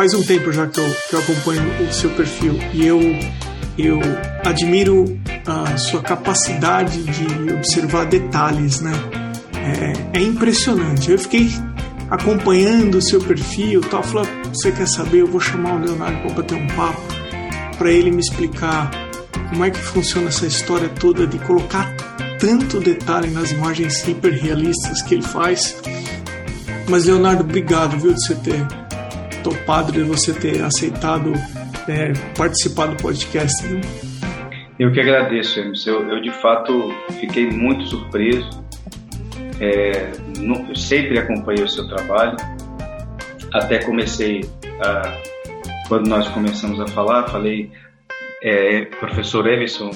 faz um tempo já que eu, que eu acompanho o seu perfil e eu, eu admiro a sua capacidade de observar detalhes, né? É, é impressionante. Eu fiquei acompanhando o seu perfil, tal, falou, você quer saber? Eu vou chamar o Leonardo para bater um papo, para ele me explicar como é que funciona essa história toda de colocar tanto detalhe nas imagens hiperrealistas que ele faz. Mas Leonardo, obrigado, viu, de você ter topado, de você ter aceitado é, participar do podcast. Eu que agradeço, Emerson. Eu, eu de fato fiquei muito surpreso é, eu sempre acompanhei o seu trabalho, até comecei a, quando nós começamos a falar, falei, é, professor Emerson,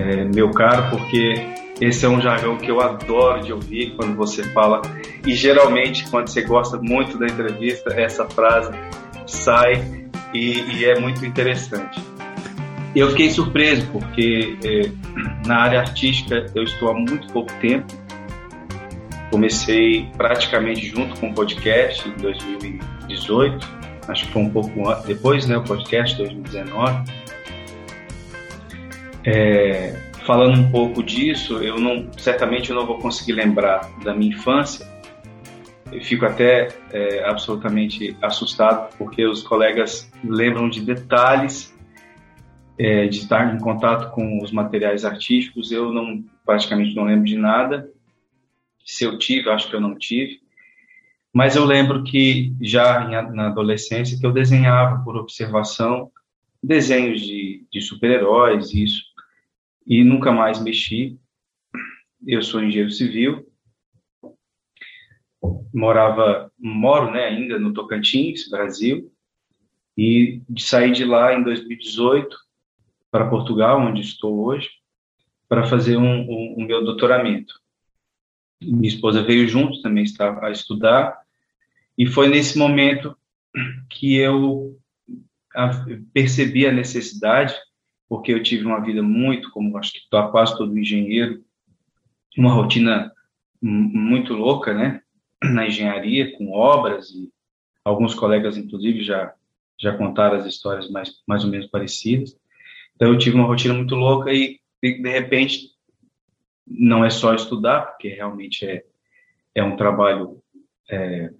é, meu caro, porque esse é um jargão que eu adoro de ouvir quando você fala, e geralmente quando você gosta muito da entrevista, essa frase sai e, e é muito interessante. Eu fiquei surpreso porque é, na área artística eu estou há muito pouco tempo, Comecei praticamente junto com o podcast em 2018, acho que foi um pouco depois, né, o podcast 2019. É, falando um pouco disso, eu não, certamente eu não vou conseguir lembrar da minha infância. Eu fico até é, absolutamente assustado porque os colegas lembram de detalhes é, de estar em contato com os materiais artísticos. Eu não praticamente não lembro de nada se eu tive, acho que eu não tive. Mas eu lembro que já na adolescência que eu desenhava por observação desenhos de, de super-heróis, isso, e nunca mais mexi. Eu sou engenheiro civil, morava, moro né, ainda no Tocantins, Brasil, e saí de lá em 2018 para Portugal, onde estou hoje, para fazer um, um, um meu doutoramento. Minha esposa veio junto, também estava a estudar, e foi nesse momento que eu percebi a necessidade, porque eu tive uma vida muito, como acho que quase todo engenheiro, uma rotina muito louca, né, na engenharia, com obras, e alguns colegas, inclusive, já, já contaram as histórias mais, mais ou menos parecidas. Então, eu tive uma rotina muito louca e, de repente, não é só estudar, porque realmente é, é um trabalho é,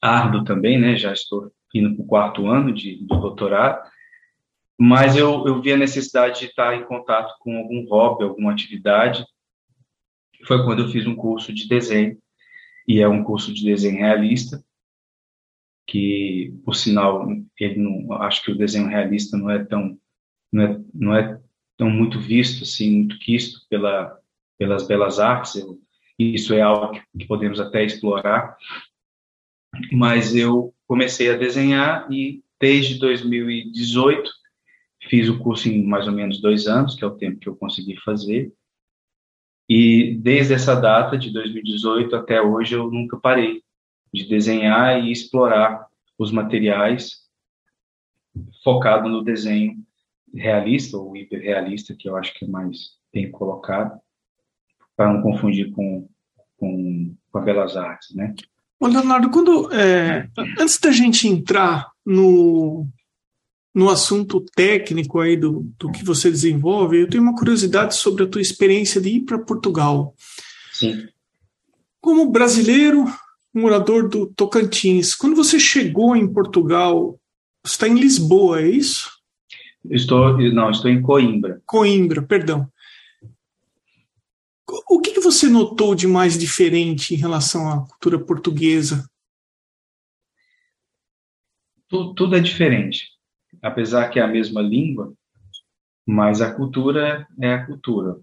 árduo também, né? Já estou indo para o quarto ano de, do doutorado, mas eu, eu vi a necessidade de estar em contato com algum hobby, alguma atividade. Foi quando eu fiz um curso de desenho, e é um curso de desenho realista, que, por sinal, ele não, acho que o desenho realista não é tão não é, não é tão muito visto assim, muito quisto pela pelas belas artes, eu, isso é algo que podemos até explorar, mas eu comecei a desenhar e desde 2018 fiz o curso em mais ou menos dois anos, que é o tempo que eu consegui fazer, e desde essa data, de 2018 até hoje, eu nunca parei de desenhar e explorar os materiais focado no desenho realista ou hiperrealista, que eu acho que é mais bem colocado para não confundir com, com, com, a Belas Artes, né? Ô Leonardo, quando, é, antes da gente entrar no, no assunto técnico aí do, do que você desenvolve, eu tenho uma curiosidade sobre a tua experiência de ir para Portugal. Sim. Como brasileiro, morador do Tocantins, quando você chegou em Portugal, você está em Lisboa, é isso? Estou, não, estou em Coimbra. Coimbra, perdão. O que, que você notou de mais diferente em relação à cultura portuguesa? Tudo, tudo é diferente. Apesar que é a mesma língua, mas a cultura é a cultura.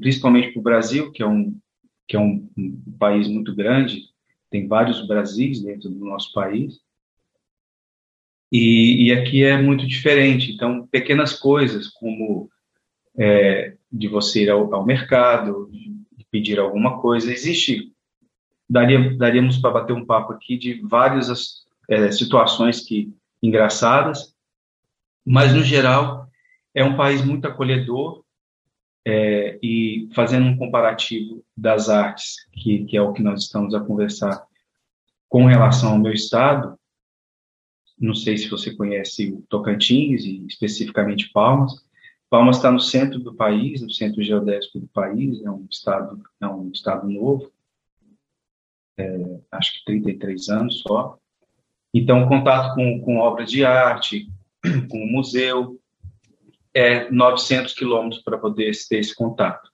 Principalmente para o Brasil, que é um que é um, um, país muito grande, tem vários Brasis dentro do nosso país, e, e aqui é muito diferente. Então, pequenas coisas como é, de você ir ao, ao mercado, de pedir alguma coisa. Existe, daria, daríamos para bater um papo aqui de várias é, situações que engraçadas, mas no geral é um país muito acolhedor é, e fazendo um comparativo das artes, que, que é o que nós estamos a conversar com relação ao meu estado, Não sei se você conhece o Tocantins e especificamente Palmas. Palmas está no centro do país, no centro geodésico do país, é um estado, é um estado novo, é, acho que 33 anos só. Então, contato com, com obras de arte, com o museu, é 900 quilômetros para poder ter esse contato.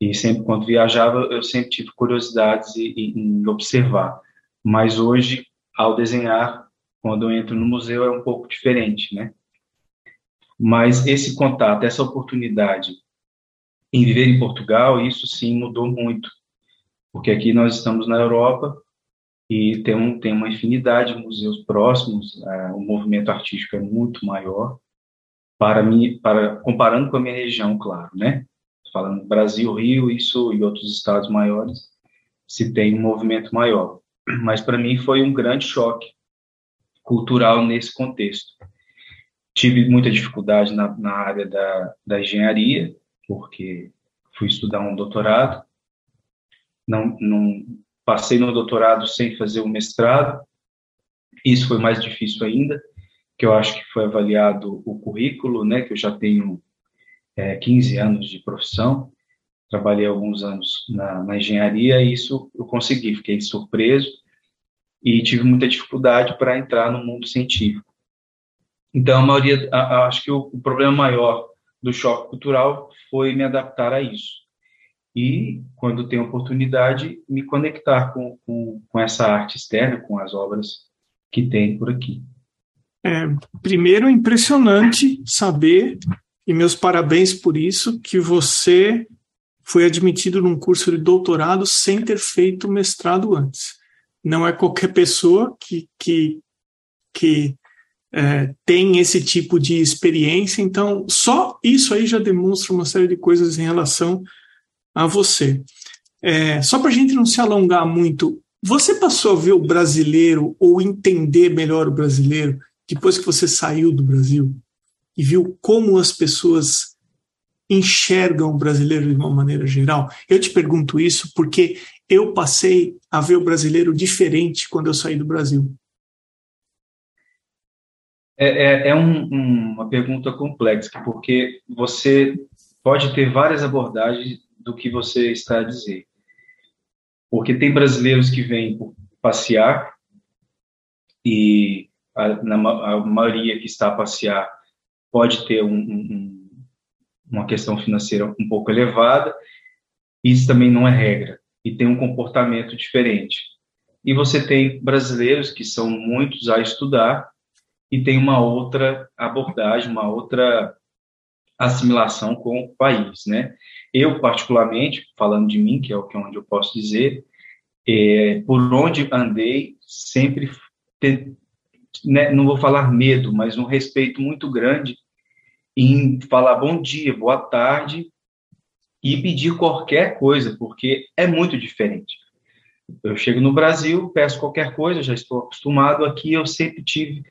E sempre, quando viajava, eu sempre tive curiosidades em, em observar. Mas hoje, ao desenhar, quando eu entro no museu, é um pouco diferente, né? Mas esse contato, essa oportunidade em viver em Portugal, isso sim mudou muito. Porque aqui nós estamos na Europa e tem, um, tem uma infinidade de museus próximos, é, o movimento artístico é muito maior, para mim, para, comparando com a minha região, claro, né? falando Brasil, Rio, isso e outros estados maiores, se tem um movimento maior. Mas para mim foi um grande choque cultural nesse contexto. Tive muita dificuldade na, na área da, da engenharia, porque fui estudar um doutorado, não, não passei no doutorado sem fazer o mestrado, isso foi mais difícil ainda, que eu acho que foi avaliado o currículo, né, que eu já tenho é, 15 anos de profissão, trabalhei alguns anos na, na engenharia e isso eu consegui, fiquei surpreso e tive muita dificuldade para entrar no mundo científico. Então, a maioria, a, a, acho que o, o, problema maior do choque cultural foi me adaptar a isso. E, quando tenho oportunidade, me conectar com, com, com essa arte externa, com as obras que tem por aqui. É, primeiro, impressionante saber e meus parabéns por isso, que você foi admitido num curso de doutorado sem ter feito mestrado antes. Não é qualquer pessoa que, que, que é, tem esse tipo de experiência, então só isso aí já demonstra uma série de coisas em relação a você. É, só para a gente não se alongar muito, você passou a ver o brasileiro ou entender melhor o brasileiro depois que você saiu do Brasil? e viu como as pessoas enxergam o brasileiro de uma maneira geral? Eu te pergunto isso porque eu passei a ver o brasileiro diferente quando eu saí do Brasil. É, é, é um, uma pergunta complexa, porque você pode ter várias abordagens do que você está a dizer. Porque tem brasileiros que vêm passear e a, na, a maioria que está a passear pode ter um, um, uma questão financeira um pouco elevada, isso também não é regra, e tem um comportamento diferente. E você tem brasileiros que são muitos a estudar e tem uma outra abordagem, uma outra assimilação com o país, né? Eu, particularmente, falando de mim, que é o que é onde eu posso dizer, é, por onde andei, sempre né, não vou falar medo, mas um respeito muito grande em falar bom dia, boa tarde e pedir qualquer coisa, porque é muito diferente. Eu chego no Brasil, peço qualquer coisa, já estou acostumado. Aqui eu sempre tive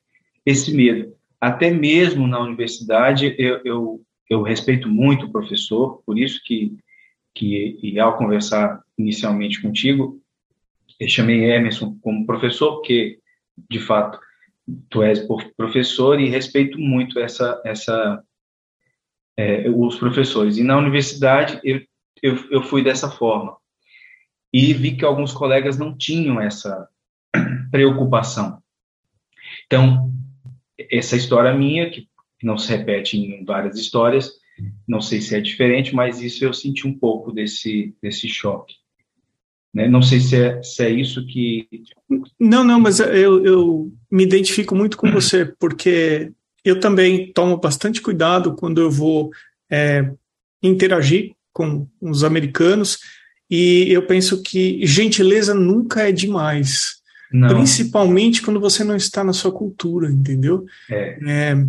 esse medo. Até mesmo na universidade, eu, eu, eu respeito muito o professor, por isso que, que e ao conversar inicialmente contigo, eu chamei Emerson como professor, porque, de fato, tu és professor e respeito muito essa essa é, os professores. E na universidade eu, eu, eu fui dessa forma e vi que alguns colegas não tinham essa preocupação. Então essa história minha que não se repete em várias histórias, não sei se é diferente, mas isso eu senti um pouco desse desse choque. Né? Não sei se é, se é isso que. Não, não, mas eu, eu me identifico muito com você, porque eu também tomo bastante cuidado quando eu vou é, interagir com os americanos, e eu penso que gentileza nunca é demais. Não. Principalmente quando você não está na sua cultura, entendeu? É. é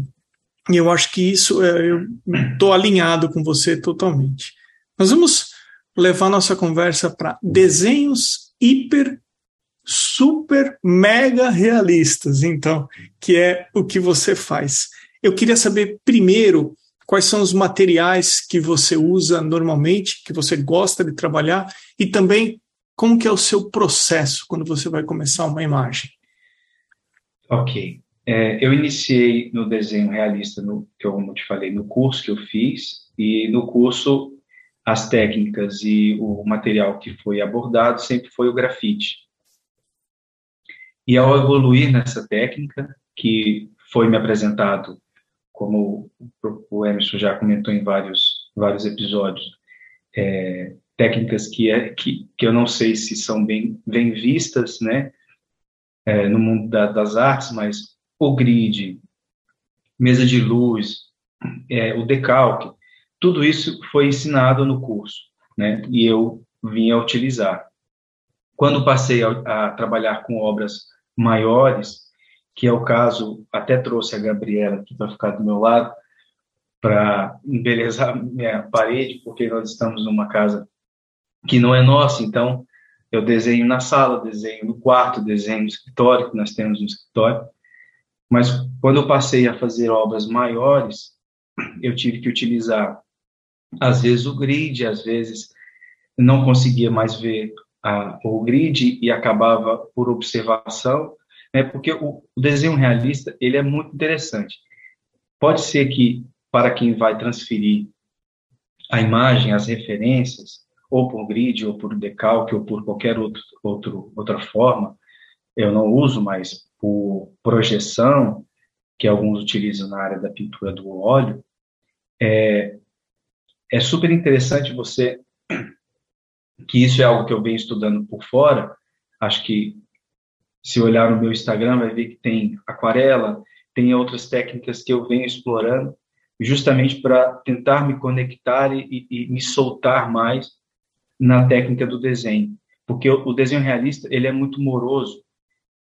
e eu acho que isso, é, eu estou alinhado com você totalmente. Nós vamos levar nossa conversa para desenhos hiper, super, mega realistas, então, que é o que você faz. Eu queria saber primeiro quais são os materiais que você usa normalmente, que você gosta de trabalhar, e também como que é o seu processo quando você vai começar uma imagem. Ok. É, eu iniciei no desenho realista, no, que eu, como te falei, no curso que eu fiz, e no curso as técnicas e o material que foi abordado sempre foi o grafite. E ao evoluir nessa técnica, que foi me apresentado, como o Emerson já comentou em vários, vários episódios, é, técnicas que, é, que, que eu não sei se são bem, bem vistas né, é, no mundo da, das artes, mas o grid, mesa de luz, é, o decalque, tudo isso foi ensinado no curso, né, e eu vinha utilizar. Quando passei a, a trabalhar com obras maiores, que é o caso, até trouxe a Gabriela aqui para ficar do meu lado, para embelezar minha parede, porque nós estamos numa casa que não é nossa, então eu desenho na sala, desenho no quarto, desenho no escritório, que nós temos no escritório. Mas quando eu passei a fazer obras maiores, eu tive que utilizar, às vezes, o grid, às vezes não conseguia mais ver a, o grid e acabava por observação, né, porque o, o desenho realista ele é muito interessante. Pode ser que, para quem vai transferir a imagem, as referências, ou por grid, ou por decalque, ou por qualquer outro, outro, outra forma, eu não uso mais por projeção, que alguns utilizam na área da pintura do óleo, é, é super interessante você, que isso é algo que eu venho estudando por fora, acho que se olhar no meu Instagram vai ver que tem aquarela, tem outras técnicas que eu venho explorando, justamente para tentar me conectar e, e, me soltar mais na técnica do desenho, porque o, o desenho realista ele é muito moroso.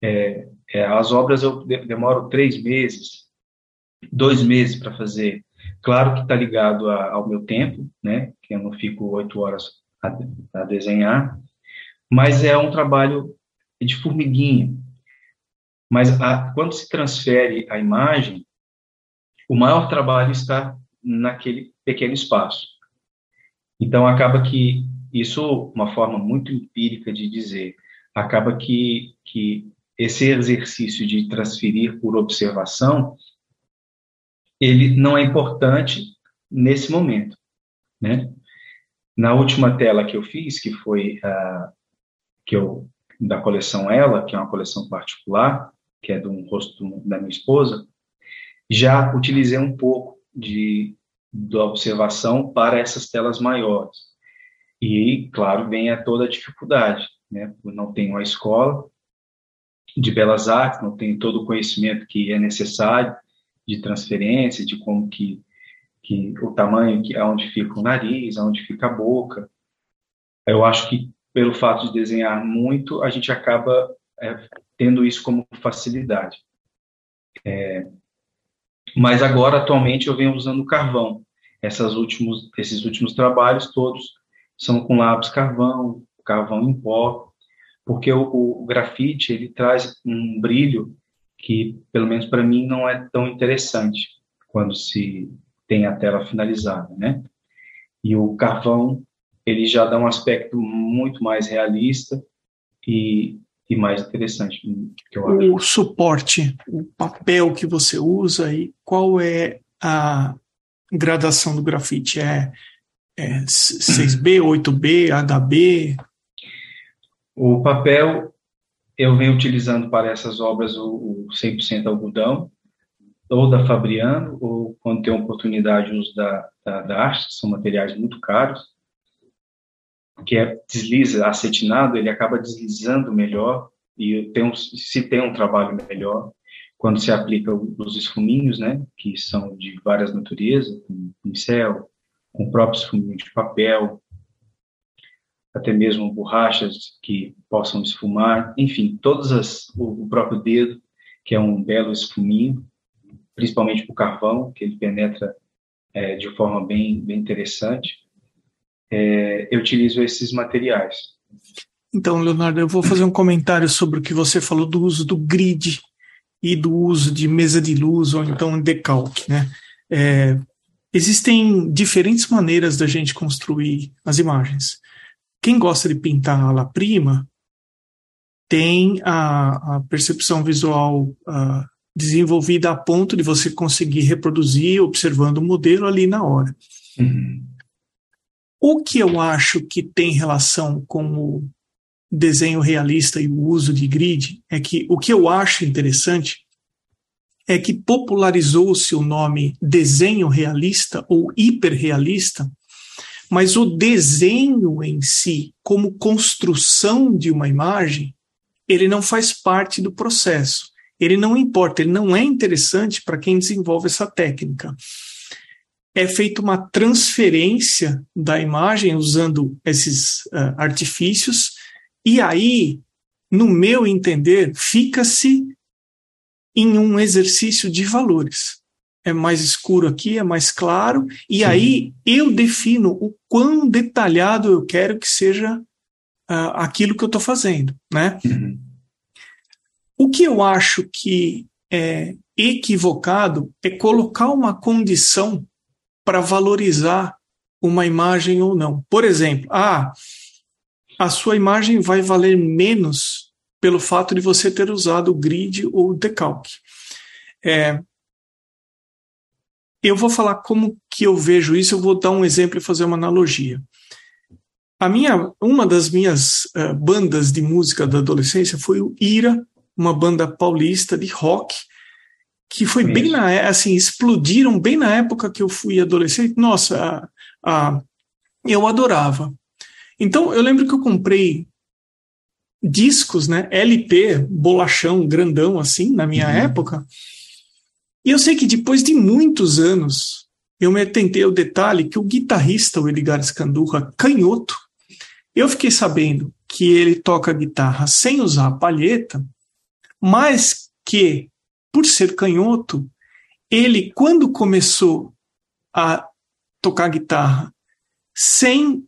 É, é, as obras eu demoro três meses, dois meses para fazer. Claro que está ligado a, ao meu tempo, né? Que eu não fico oito horas a, a desenhar, mas é um trabalho de formiguinha. Mas a, quando se transfere a imagem, o maior trabalho está naquele pequeno espaço. Então acaba que isso, uma forma muito empírica de dizer, acaba que, que esse exercício de transferir por observação, ele não é importante nesse momento, né? Na última tela que eu fiz, que foi a que eu da coleção Ela, que é uma coleção particular, que é do rosto da minha esposa, já utilizei um pouco de da observação para essas telas maiores. E, claro, vem a toda a dificuldade, né? não tenho uma escola de belas artes, não tenho todo o conhecimento que é necessário de transferência, de como que, que o tamanho, que aonde fica o nariz, aonde fica a boca. Eu acho que pelo fato de desenhar muito, a gente acaba é, tendo isso como facilidade. É, mas agora, atualmente, eu venho usando carvão. Essas últimos, esses últimos trabalhos todos são com lápis carvão, carvão em pó, porque o, o grafite ele traz um brilho que, pelo menos para mim, não é tão interessante quando se tem a tela finalizada, né? E o carvão ele já dá um aspecto muito mais realista e, e mais interessante. Acho. O suporte, o papel que você usa e qual é a gradação do grafite? É é, 6B, 8B, HB? O papel eu venho utilizando para essas obras o, o 100% algodão, ou da Fabriano, ou quando tem oportunidade, uso da, da, da Arte, são materiais muito caros, que é desliza, acetinado, ele acaba deslizando melhor, e tem um, se tem um trabalho melhor, quando se aplica os esfuminhos, né, que são de várias naturezas, pincel, com próprios fuminhos de papel, até mesmo borrachas que possam esfumar, enfim, todas as, o, próprio dedo, que é um belo esfuminho, principalmente para o carvão, que ele penetra é, de forma bem, bem interessante. É, eu utilizo esses materiais. Então, Leonardo, eu vou fazer um comentário sobre o que você falou do uso do grid e do uso de mesa de luz ou então decalque, né? É, Existem diferentes maneiras da gente construir as imagens. Quem gosta de pintar a la prima tem a, a percepção visual uh, desenvolvida a ponto de você conseguir reproduzir observando o modelo ali na hora. Uhum. O que eu acho que tem relação com o desenho realista e o uso de grid é que o que eu acho interessante é que popularizou-se o nome desenho realista ou hiperrealista, mas o desenho em si, como construção de uma imagem, ele não faz parte do processo. Ele não importa, ele não é interessante para quem desenvolve essa técnica. É feita uma transferência da imagem usando esses uh, artifícios, e aí, no meu entender, fica-se em um exercício de valores. É mais escuro aqui, é mais claro, e Sim. aí eu defino o quão detalhado eu quero que seja uh, aquilo que eu estou fazendo, né? Uhum. O que eu acho que é equivocado é colocar uma condição para valorizar uma imagem ou não. Por exemplo, ah, a sua imagem vai valer menos pelo fato de você ter usado o grid ou o decalque. É, eu vou falar como que eu vejo isso, eu vou dar um exemplo e fazer uma analogia. A minha, uma das minhas uh, bandas de música da adolescência foi o Ira, uma banda paulista de rock, que foi bem na assim explodiram bem na época que eu fui adolescente. Nossa, a, a, eu adorava. Então eu lembro que eu comprei discos, né? LP, bolachão, grandão, assim, na minha uhum. época. E eu sei que depois de muitos anos, eu me atentei ao detalhe que o guitarrista, o Edgar Scandurra, canhoto, eu fiquei sabendo que ele toca guitarra sem usar a palheta, mas que, por ser canhoto, ele, quando começou a tocar guitarra sem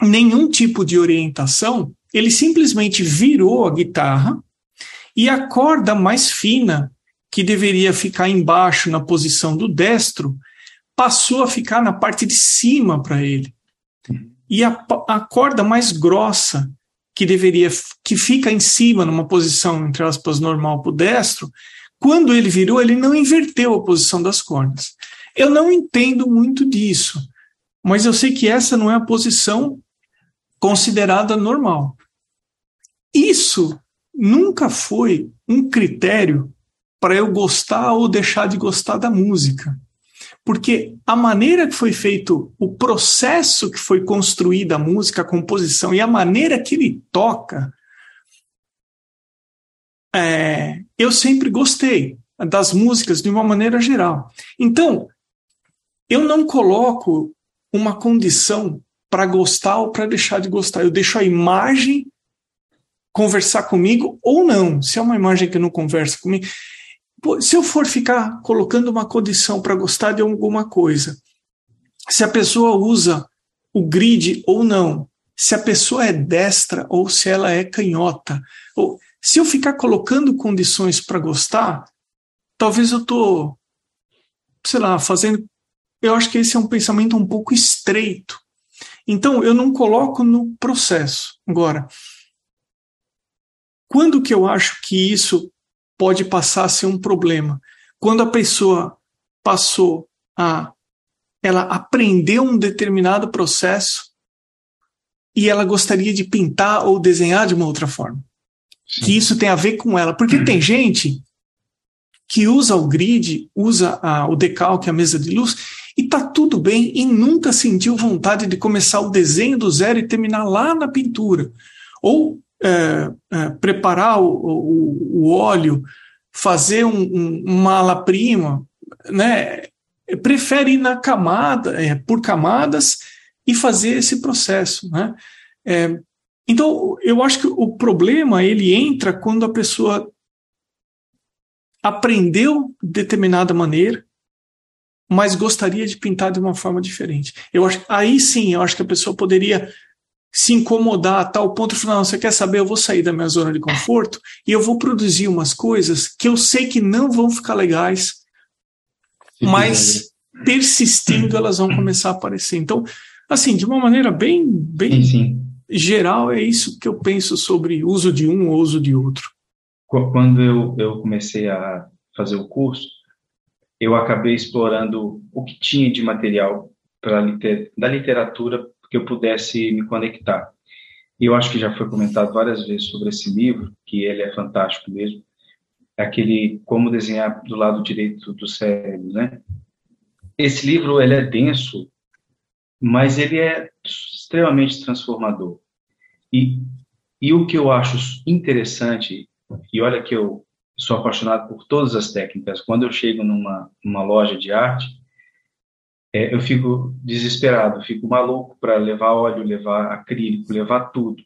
nenhum tipo de orientação, ele simplesmente virou a guitarra e a corda mais fina, que deveria ficar embaixo na posição do destro, passou a ficar na parte de cima para ele. E a, a corda mais grossa, que deveria que fica em cima numa posição entre aspas normal para o destro, quando ele virou, ele não inverteu a posição das cordas. Eu não entendo muito disso, mas eu sei que essa não é a posição considerada normal. Isso nunca foi um critério para eu gostar ou deixar de gostar da música. Porque a maneira que foi feito, o processo que foi construída a música, a composição e a maneira que ele toca, é, eu sempre gostei das músicas de uma maneira geral. Então, eu não coloco uma condição para gostar ou para deixar de gostar. Eu deixo a imagem conversar comigo ou não. Se é uma imagem que não conversa comigo, se eu for ficar colocando uma condição para gostar de alguma coisa, se a pessoa usa o grid ou não, se a pessoa é destra ou se ela é canhota, ou se eu ficar colocando condições para gostar, talvez eu tô, sei lá, fazendo. Eu acho que esse é um pensamento um pouco estreito. Então eu não coloco no processo. Agora, quando que eu acho que isso pode passar a ser um problema? Quando a pessoa passou a ela aprendeu um determinado processo e ela gostaria de pintar ou desenhar de uma outra forma. Sim. Que isso tem a ver com ela. Porque tem gente que usa o grid, usa a, o decalque, a mesa de luz, e tá tudo bem e nunca sentiu vontade de começar o desenho do zero e terminar lá na pintura. Ou é, é, preparar o, o, o, óleo, fazer um, um, uma ala-prima, né? prefere ir na camada, é, por camadas, e fazer esse processo. Né? É, então, eu acho que o problema ele entra quando a pessoa aprendeu de determinada maneira, mas gostaria de pintar de uma forma diferente. Eu acho, aí sim, eu acho que a pessoa poderia se incomodar a tal ponto falar, você quer saber, eu vou sair da minha zona de conforto e eu vou produzir umas coisas que eu sei que não vão ficar legais, mas persistindo elas vão começar a aparecer. Então, assim, de uma maneira bem, bem geral, é isso que eu penso sobre uso de um ou uso de outro. Quando eu, eu comecei a fazer o curso, eu acabei explorando o que tinha de material para liter, da literatura que eu pudesse me conectar. E eu acho que já foi comentado várias vezes sobre esse livro, que ele é fantástico mesmo, é aquele Como Desenhar do Lado Direito do Cérebro, né? Esse livro, ele é denso, mas ele é extremamente transformador. E, e o que eu acho interessante, e olha que eu sou apaixonado por todas as técnicas, quando eu chego numa, numa loja de arte, é, eu fico desesperado, fico maluco para levar óleo, levar acrílico, levar tudo.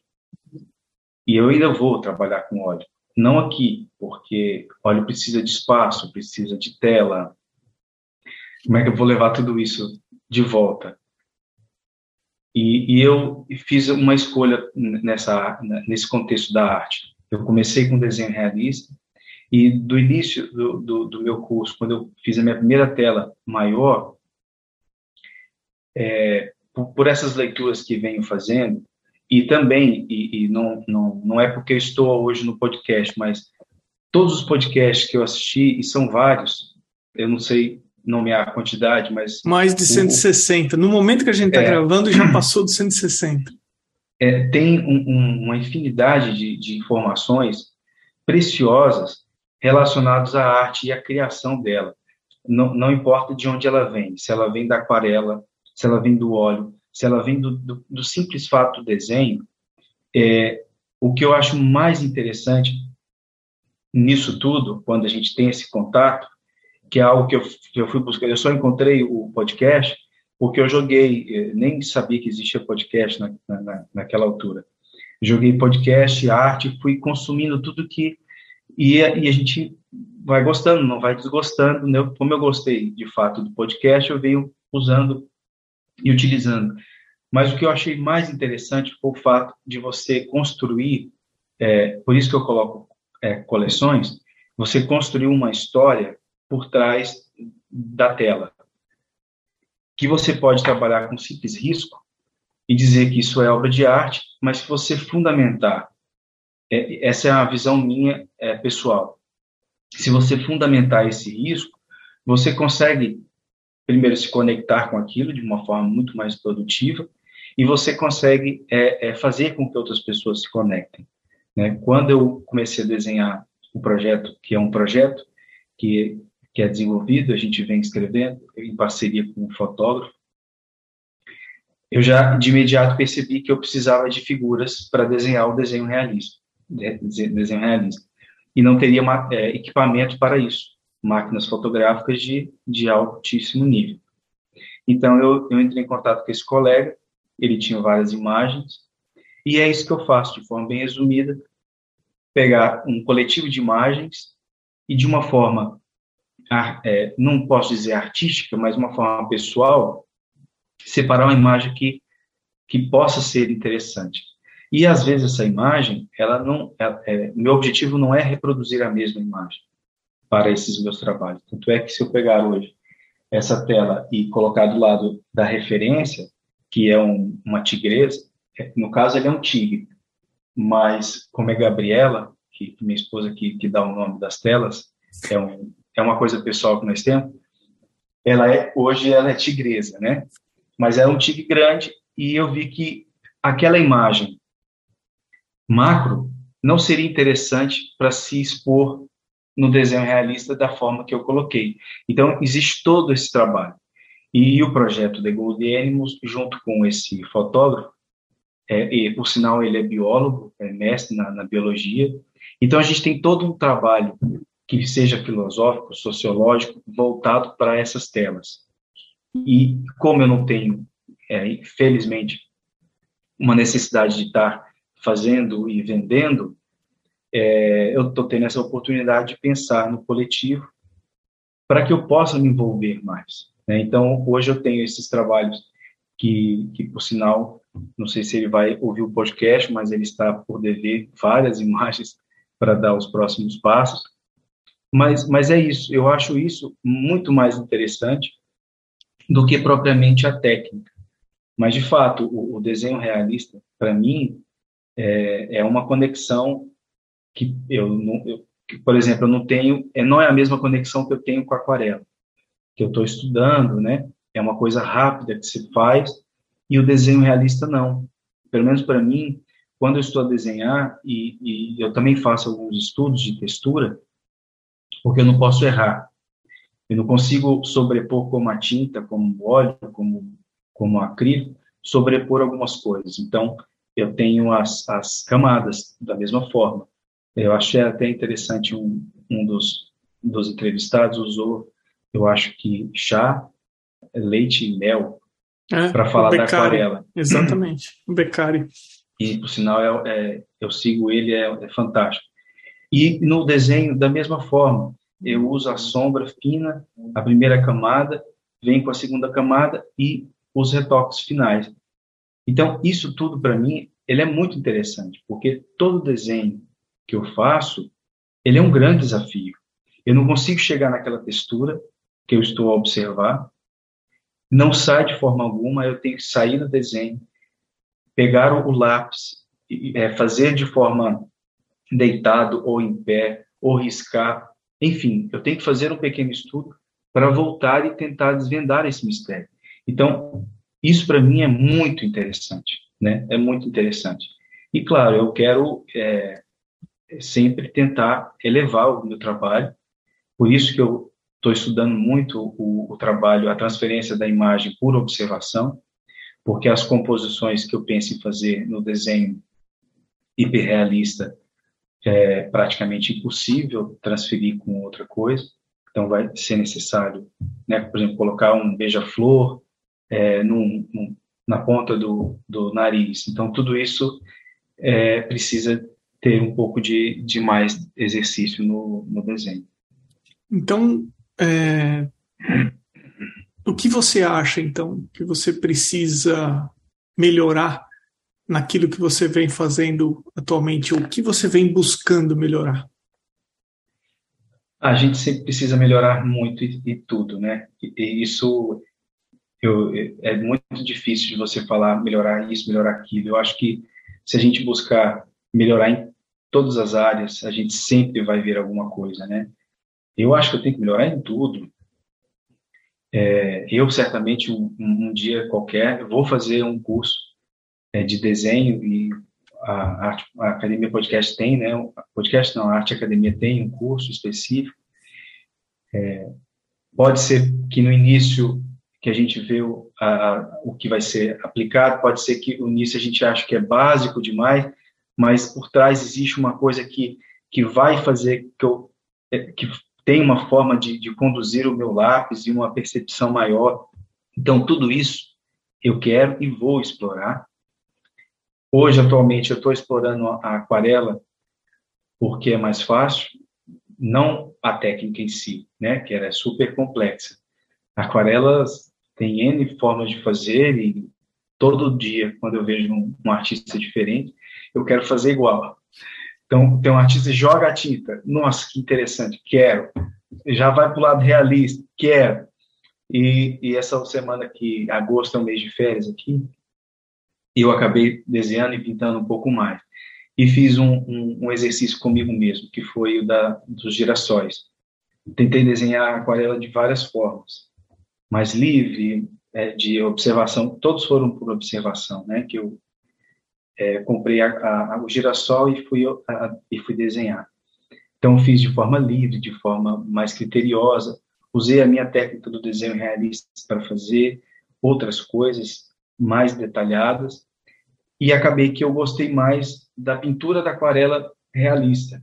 E eu ainda vou trabalhar com óleo. Não aqui, porque óleo precisa de espaço, precisa de tela. Como é que eu vou levar tudo isso de volta? E, e eu fiz uma escolha nessa nesse contexto da arte. Eu comecei com desenho realista e do início do, do, do meu curso, quando eu fiz a minha primeira tela maior, é, por, por, essas leituras que venho fazendo, e também, e, e, não, não, não é porque eu estou hoje no podcast, mas todos os podcasts que eu assisti, e são vários, eu não sei nomear a quantidade, mas... Mais de 160. O, no momento que a gente está é, gravando, já passou de 160. É, tem um, um, uma infinidade de, de informações preciosas relacionadas à arte e à criação dela. Não, não importa de onde ela vem, se ela vem da aquarela, se ela vem do óleo, se ela vem do, do, do simples fato do desenho, é, o que eu acho mais interessante nisso tudo, quando a gente tem esse contato, que é algo que eu, que eu fui buscar, eu só encontrei o podcast porque eu joguei, é, nem sabia que existia podcast na, na, naquela altura. Joguei podcast, arte, fui consumindo tudo que. E, e a gente vai gostando, não vai desgostando. Né? Como eu gostei de fato do podcast, eu venho usando e utilizando. Mas o que eu achei mais interessante foi o fato de você construir, é, por isso que eu coloco é, coleções, você construir uma história por trás da tela, que você pode trabalhar com simples risco e dizer que isso é obra de arte, mas se você fundamentar, é, essa é a visão minha é, pessoal, se você fundamentar esse risco, você consegue primeiro, se conectar com aquilo de uma forma muito mais produtiva e você consegue é, é, fazer com que outras pessoas se conectem. Né? Quando eu comecei a desenhar o projeto, que é um projeto que, que é desenvolvido, a gente vem escrevendo em parceria com um fotógrafo, eu já de imediato percebi que eu precisava de figuras para desenhar o desenho realista, desenho realista, e não teria uma, é, equipamento para isso máquinas fotográficas de, de altíssimo nível. Então, eu, eu entrei em contato com esse colega, ele tinha várias imagens, e é isso que eu faço, de forma bem resumida, pegar um coletivo de imagens e, de uma forma, é, não posso dizer artística, mas uma forma pessoal, separar uma imagem que, que possa ser interessante. E, às vezes, essa imagem, ela não, é, é, meu objetivo não é reproduzir a mesma imagem para esses meus trabalhos. Tanto é que se eu pegar hoje essa tela e colocar do lado da referência, que é um, uma tigresa, é, no caso ele é um tigre, mas como é Gabriela, que minha esposa que, que dá o nome das telas, é, um, é uma coisa pessoal que nós temos, ela é, hoje ela é tigresa, né? Mas é um tigre grande e eu vi que aquela imagem macro não seria interessante para se expor no desenho realista da forma que eu coloquei. Então, existe todo esse trabalho. E o projeto The Gold Animals, junto com esse fotógrafo, é, e, por sinal, ele é biólogo, é mestre na, na biologia. Então, a gente tem todo um trabalho que seja filosófico, sociológico, voltado para essas telas. E como eu não tenho, é, infelizmente, uma necessidade de estar fazendo e vendendo, é, eu estou tendo essa oportunidade de pensar no coletivo para que eu possa me envolver mais. Né? Então, hoje eu tenho esses trabalhos que, que, por sinal, não sei se ele vai ouvir o podcast, mas ele está por dever várias imagens para dar os próximos passos. Mas, mas é isso, eu acho isso muito mais interessante do que propriamente a técnica. Mas, de fato, o, o desenho realista, para mim, é, é uma conexão que eu, não, eu, por exemplo, eu não tenho, é, não é a mesma conexão que eu tenho com a aquarela, que eu estou estudando, né? É uma coisa rápida que se faz e o desenho realista não. Pelo menos para mim, quando eu estou a desenhar e, e eu também faço alguns estudos de textura, porque eu não posso errar. Eu não consigo sobrepor como a tinta, como o óleo, como como acrílico, sobrepor algumas coisas. Então, eu tenho as, as camadas da mesma forma. Eu achei até interessante um, um dos, dos entrevistados usou, eu acho que chá, leite e mel é, para falar da aquarela. Exatamente, o Beccari. E, por sinal, é, é, eu sigo ele, é, é fantástico. E no desenho, da mesma forma, eu uso a sombra fina, a primeira camada, vem com a segunda camada e os retoques finais. Então, isso tudo para mim, ele é muito interessante, porque todo desenho que eu faço, ele é um grande desafio. Eu não consigo chegar naquela textura que eu estou a observar, não sai de forma alguma, eu tenho que sair do desenho, pegar o lápis, é, fazer de forma deitado ou em pé, ou riscar, enfim, eu tenho que fazer um pequeno estudo para voltar e tentar desvendar esse mistério. Então, isso para mim é muito interessante, né? É muito interessante. E claro, eu quero é, sempre tentar elevar o meu trabalho. Por isso que eu estou estudando muito o, o, trabalho, a transferência da imagem por observação, porque as composições que eu penso em fazer no desenho hiperrealista é praticamente impossível transferir com outra coisa. Então vai ser necessário, né, por exemplo, colocar um beija-flor é, na ponta do, do nariz. Então tudo isso é, precisa ter um pouco de, de mais exercício no, no desenho. Então, é, o que você acha, então, que você precisa melhorar naquilo que você vem fazendo atualmente? O que você vem buscando melhorar? A gente sempre precisa melhorar muito e, e tudo, né? E, e isso eu, é muito difícil de você falar melhorar isso, melhorar aquilo. Eu acho que se a gente buscar melhorar em todas as áreas, a gente sempre vai ver alguma coisa, né? Eu acho que eu tenho que melhorar em tudo. É, eu certamente um, um, dia qualquer vou fazer um curso é, de desenho e a, a, Academia Podcast tem, né? Podcast não, a Arte Academia tem um curso específico. É, pode ser que no início que a gente vê o, a, o que vai ser aplicado, pode ser que no início a gente acha que é básico demais, mas por trás existe uma coisa que, que vai fazer que eu é, que tem uma forma de, de conduzir o meu lápis e uma percepção maior. Então, tudo isso eu quero e vou explorar. Hoje, atualmente, eu estou explorando a aquarela porque é mais fácil, não a técnica em si, né, que ela é super complexa. Aquarelas tem N formas de fazer e todo dia, quando eu vejo um, um artista diferente, eu quero fazer igual. Então, tem um artista que joga a tinta. Nossa, que interessante, quero. Já vai para o lado realista, quero. E, e, essa semana que agosto é um mês de férias aqui, eu acabei desenhando e pintando um pouco mais. E fiz um, um, um exercício comigo mesmo, que foi o da, dos girassóis. Tentei desenhar aquarela de várias formas, mais livre, é, de observação. Todos foram por observação, né? Que eu é, comprei a, a, o girassol e fui, a, e fui desenhar. Então, fiz de forma livre, de forma mais criteriosa. Usei a minha técnica do desenho realista para fazer outras coisas mais detalhadas. E acabei que eu gostei mais da pintura da aquarela realista.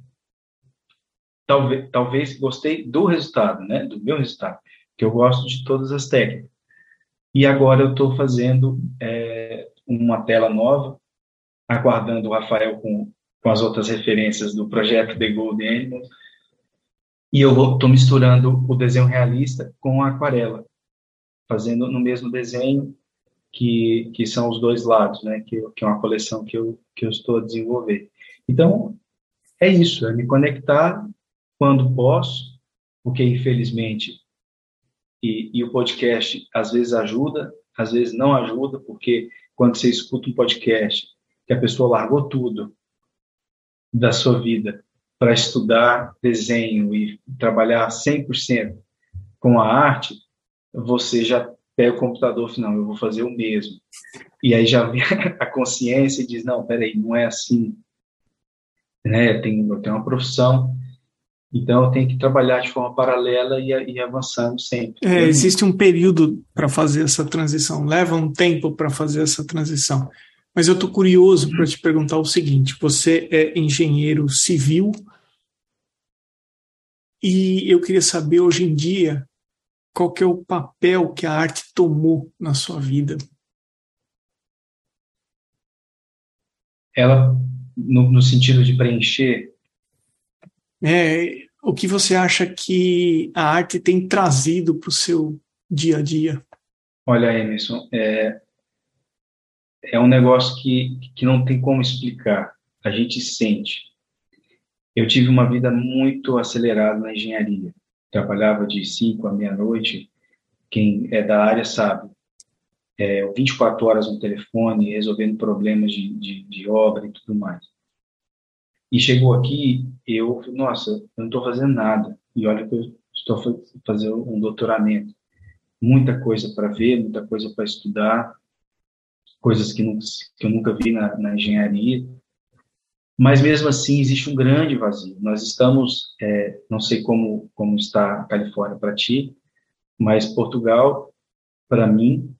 Talvez, talvez gostei do resultado, né? Do meu resultado, que eu gosto de todas as técnicas. E agora eu estou fazendo é, uma tela nova aguardando o Rafael com, com as outras referências do projeto The Golden Animals. E eu estou misturando o desenho realista com a aquarela, fazendo no mesmo desenho que, que são os dois lados, né? Que, que é uma coleção que eu, que eu estou a desenvolver. Então, é isso, é me conectar quando posso, porque infelizmente, e, e o podcast às vezes ajuda, às vezes não ajuda, porque quando você escuta um podcast que a pessoa largou tudo da sua vida para estudar desenho e trabalhar 100% com a arte, você já pega o computador e não, eu vou fazer o mesmo. E aí já vem a consciência e diz, não, peraí, não é assim. Né? Tem, eu tenho uma profissão, então eu tenho que trabalhar de forma paralela e, e avançando sempre. É, existe um período para fazer essa transição, leva um tempo para fazer essa transição. Mas eu estou curioso para te perguntar o seguinte: você é engenheiro civil e eu queria saber hoje em dia qual que é o papel que a arte tomou na sua vida. Ela, no, no sentido de preencher. É, o que você acha que a arte tem trazido para o seu dia a dia? Olha, Emerson, é, é um negócio que, que não tem como explicar. A gente sente. Eu tive uma vida muito acelerada na engenharia. Trabalhava de 5 à meia-noite. Quem é da área sabe. É, 24 horas no telefone, resolvendo problemas de, de, de obra e tudo mais. E chegou aqui, eu, nossa, eu não estou fazendo nada. E olha que eu estou fazendo um doutoramento. Muita coisa para ver, muita coisa para estudar coisas que, não, que eu nunca vi na, na, engenharia. Mas mesmo assim existe um grande vazio. Nós estamos, é, não sei como como está a Califórnia para ti, mas Portugal, para mim,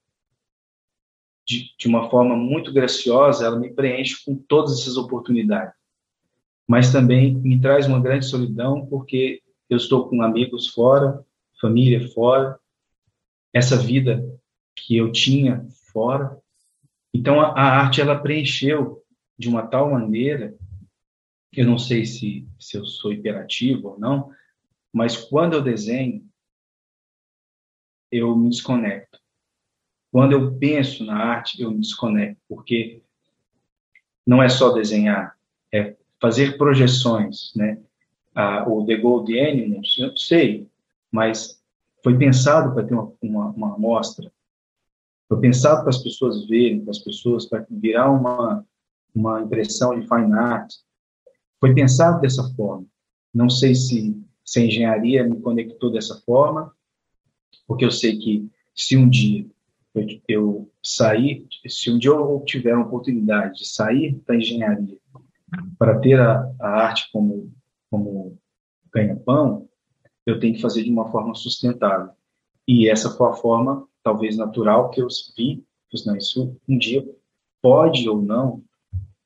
de, de uma forma muito graciosa, ela me preenche com todas essas oportunidades. Mas também me traz uma grande solidão porque eu estou com amigos fora, família fora, essa vida que eu tinha fora então, a, a arte ela preencheu de uma tal maneira, eu não sei se, se eu sou hiperativo ou não, mas quando eu desenho, eu me desconecto. Quando eu penso na arte, eu me desconecto, porque não é só desenhar, é fazer projeções, né? Ah, o The Gold Animals, eu sei, mas foi pensado para ter uma, uma, uma amostra foi pensado para as pessoas verem, para as pessoas, para virar uma, uma impressão de fine art. Foi pensado dessa forma. Não sei se, se a engenharia me conectou dessa forma, porque eu sei que se um dia eu, eu sair, se um dia eu tiver a oportunidade de sair da engenharia para ter a, a arte como, como ganha-pão, eu tenho que fazer de uma forma sustentável. E essa foi a forma talvez natural que eu vi, não, isso um dia pode ou não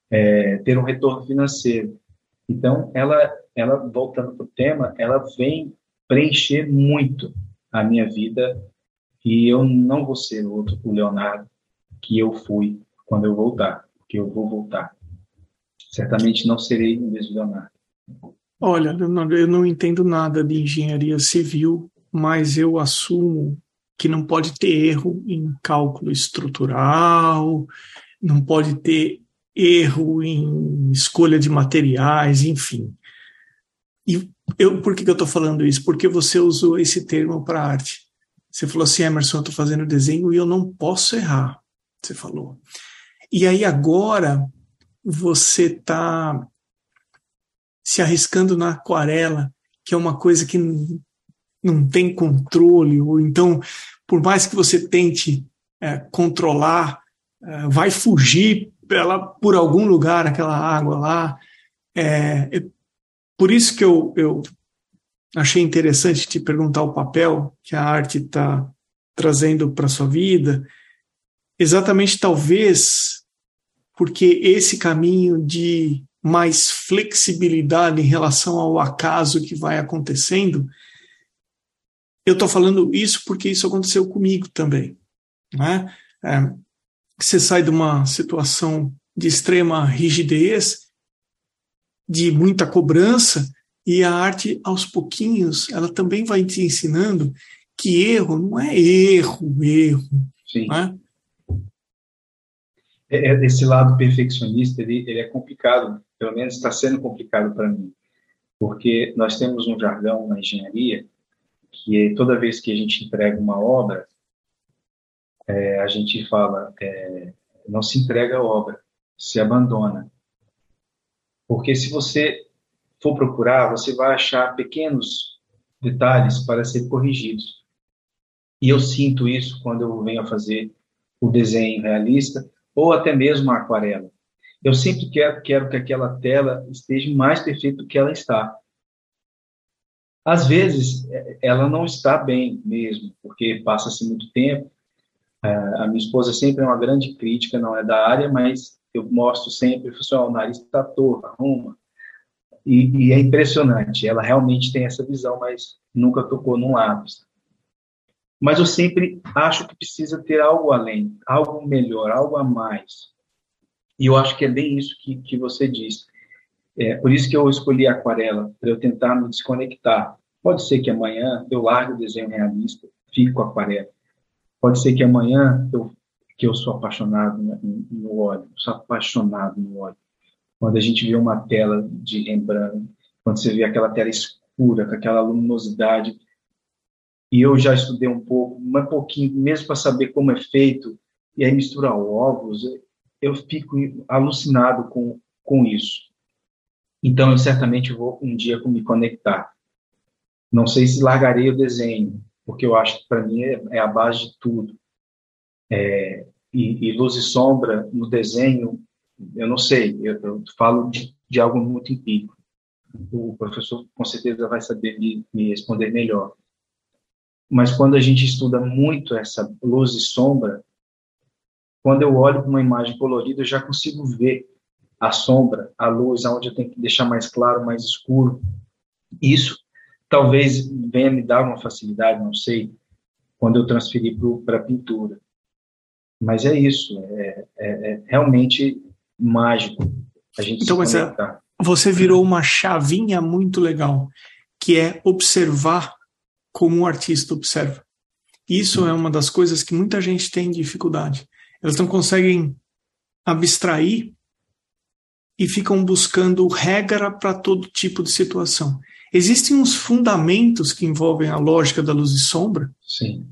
é, ter um retorno financeiro. Então, ela, ela voltando para o tema, ela vem preencher muito a minha vida e eu não vou ser o outro o Leonardo que eu fui quando eu voltar, porque eu vou voltar. Certamente não serei o mesmo Leonardo. Olha, eu não entendo nada de engenharia civil, mas eu assumo que não pode ter erro em cálculo estrutural, não pode ter erro em escolha de materiais, enfim. E eu, por que, que eu estou falando isso? Porque você usou esse termo para arte. Você falou assim, Emerson, eu estou fazendo desenho e eu não posso errar. Você falou. E aí agora você está se arriscando na aquarela, que é uma coisa que não tem controle, ou então, por mais que você tente é, controlar, é, vai fugir ela por algum lugar, aquela água lá. É, é, por isso que eu, eu achei interessante te perguntar o papel que a arte está trazendo para sua vida, exatamente talvez porque esse caminho de mais flexibilidade em relação ao acaso que vai acontecendo eu estou falando isso porque isso aconteceu comigo também. Né? É, você sai de uma situação de extrema rigidez, de muita cobrança, e a arte, aos pouquinhos, ela também vai te ensinando que erro não é erro, erro. Sim. Né? É, é, esse lado perfeccionista, ele, ele é complicado, pelo menos está sendo complicado para mim, porque nós temos um jargão na engenharia que toda vez que a gente entrega uma obra, é, a gente fala, é, não se entrega a obra, se abandona. Porque se você for procurar, você vai achar pequenos detalhes para ser corrigidos. E eu sinto isso quando eu venho a fazer o desenho realista ou até mesmo a aquarela. Eu sempre quero, quero que aquela tela esteja mais perfeita do que ela está. Às vezes, é, ela não está bem mesmo, porque passa-se muito tempo. É, a minha esposa sempre é uma grande crítica, não é da área, mas eu mostro sempre, pessoal, o nariz está torto, arruma. E, e, é impressionante, ela realmente tem essa visão, mas nunca tocou num lápis. Mas eu sempre acho que precisa ter algo além, algo melhor, algo a mais. E eu acho que é bem isso que, que você disse. É, por isso que eu escolhi a aquarela, para eu tentar me desconectar. Pode ser que amanhã eu largue o desenho realista, fique com a aquarela. Pode ser que amanhã eu, que eu sou apaixonado no óleo, sou apaixonado no óleo. Quando a gente vê uma tela de Rembrandt, quando você vê aquela tela escura, com aquela luminosidade, e eu já estudei um pouco, um pouquinho, mesmo para saber como é feito, e aí misturar ovos, eu fico alucinado com, com isso. Então, eu certamente vou um dia me conectar. Não sei se largarei o desenho, porque eu acho que para mim é, é, a base de tudo. É, e, e, luz e sombra no desenho, eu não sei, eu, eu falo de, de, algo muito empírico. O professor com certeza vai saber me, me responder melhor. Mas quando a gente estuda muito essa luz e sombra, quando eu olho para uma imagem colorida, eu já consigo ver a sombra, a luz, aonde eu tenho que deixar mais claro, mais escuro. Isso talvez venha me dar uma facilidade, não sei, quando eu transferir para a pintura. Mas é isso, é, é, é realmente mágico. A gente então, mas é, você virou uma chavinha muito legal, que é observar como o artista observa. Isso é uma das coisas que muita gente tem dificuldade. Elas não conseguem abstrair e ficam buscando regra para todo tipo de situação. Existem uns fundamentos que envolvem a lógica da luz e sombra, Sim.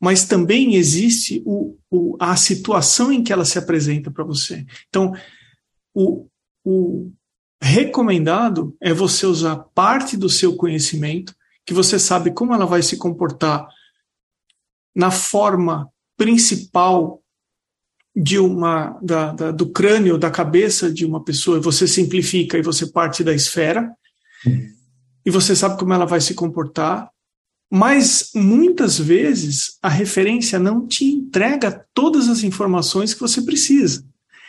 mas também existe o, o, a situação em que ela se apresenta para você. Então, o, o recomendado é você usar parte do seu conhecimento, que você sabe como ela vai se comportar na forma principal de uma da, da, do crânio, da cabeça de uma pessoa, você simplifica e você parte da esfera, e você sabe como ela vai se comportar, mas muitas vezes a referência não te entrega todas as informações que você precisa.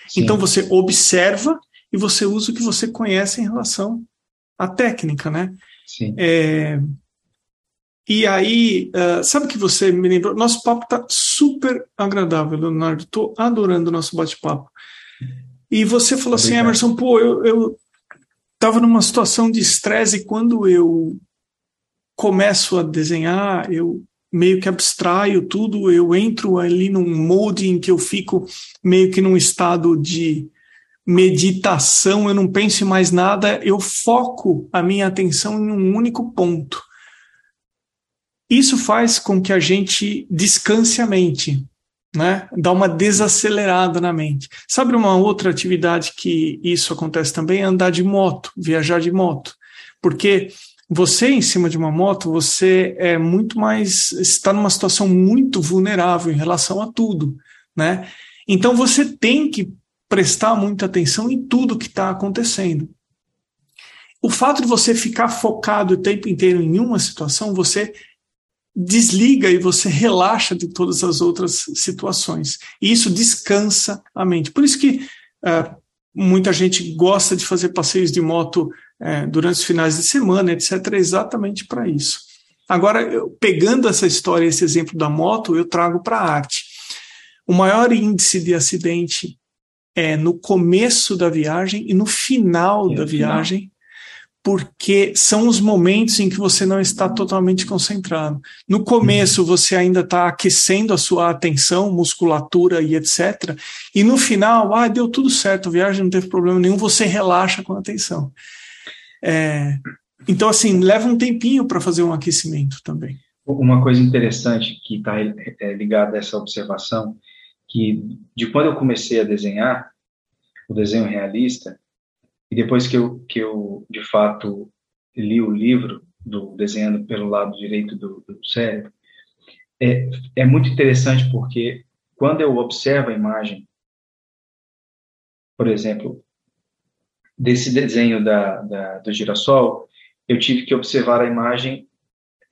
Sim. Então você observa e você usa o que você conhece em relação à técnica, né? Sim. É, e aí, uh, sabe que você me lembrou? Nosso papo está super agradável, Leonardo. Estou adorando o nosso bate-papo. E você falou assim, Obrigado. assim, Emerson, pô, eu estava numa situação de estresse e quando eu começo a desenhar, eu meio que abstraio tudo, eu entro ali num molde em que eu fico meio que num estado de meditação, eu não penso em mais nada, eu foco a minha atenção em um único ponto. Isso faz com que a gente descanse a mente, né? Dá uma desacelerada na mente. Sabe uma outra atividade que isso acontece também? É andar de moto, viajar de moto. Porque você em cima de uma moto, você é muito mais está numa situação muito vulnerável em relação a tudo, né? Então você tem que prestar muita atenção em tudo que está acontecendo. O fato de você ficar focado o tempo inteiro em uma situação, você desliga e você relaxa de todas as outras situações. E isso descansa a mente. Por isso que uh, muita gente gosta de fazer passeios de moto uh, durante os finais de semana, etc., exatamente para isso. Agora, eu, pegando essa história, esse exemplo da moto, eu trago para a arte. O maior índice de acidente é no começo da viagem e no final da viagem porque são os momentos em que você não está totalmente concentrado. No começo, você ainda está aquecendo a sua atenção, musculatura e etc. E no final, ah, deu tudo certo, a viagem não teve problema nenhum, você relaxa com a atenção. É, então, assim, leva um tempinho para fazer um aquecimento também. Uma coisa interessante que está é, ligada a essa observação, que de quando eu comecei a desenhar, o desenho realista, e depois que eu, que eu de fato li o livro do desenhando pelo lado direito do, do cérebro, é, é muito interessante porque quando eu observo a imagem, por exemplo, desse desenho da, da, do girassol, eu tive que observar a imagem,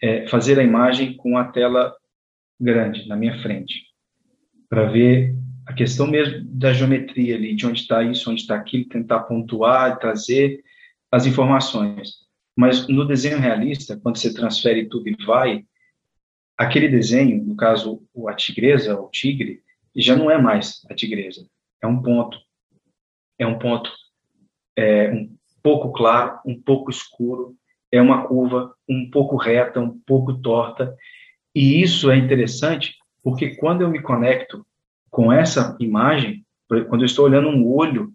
é, fazer a imagem com a tela grande na minha frente, para ver a questão mesmo da geometria ali, de onde está isso, onde está aquilo, tentar pontuar, trazer as informações. Mas no desenho realista, quando você transfere tudo e vai, aquele desenho, no caso a tigresa, o tigre, já não é mais a tigresa, é um ponto. É um ponto é, um pouco claro, um pouco escuro, é uma curva um pouco reta, um pouco torta. E isso é interessante porque quando eu me conecto com essa imagem, quando eu estou olhando um olho,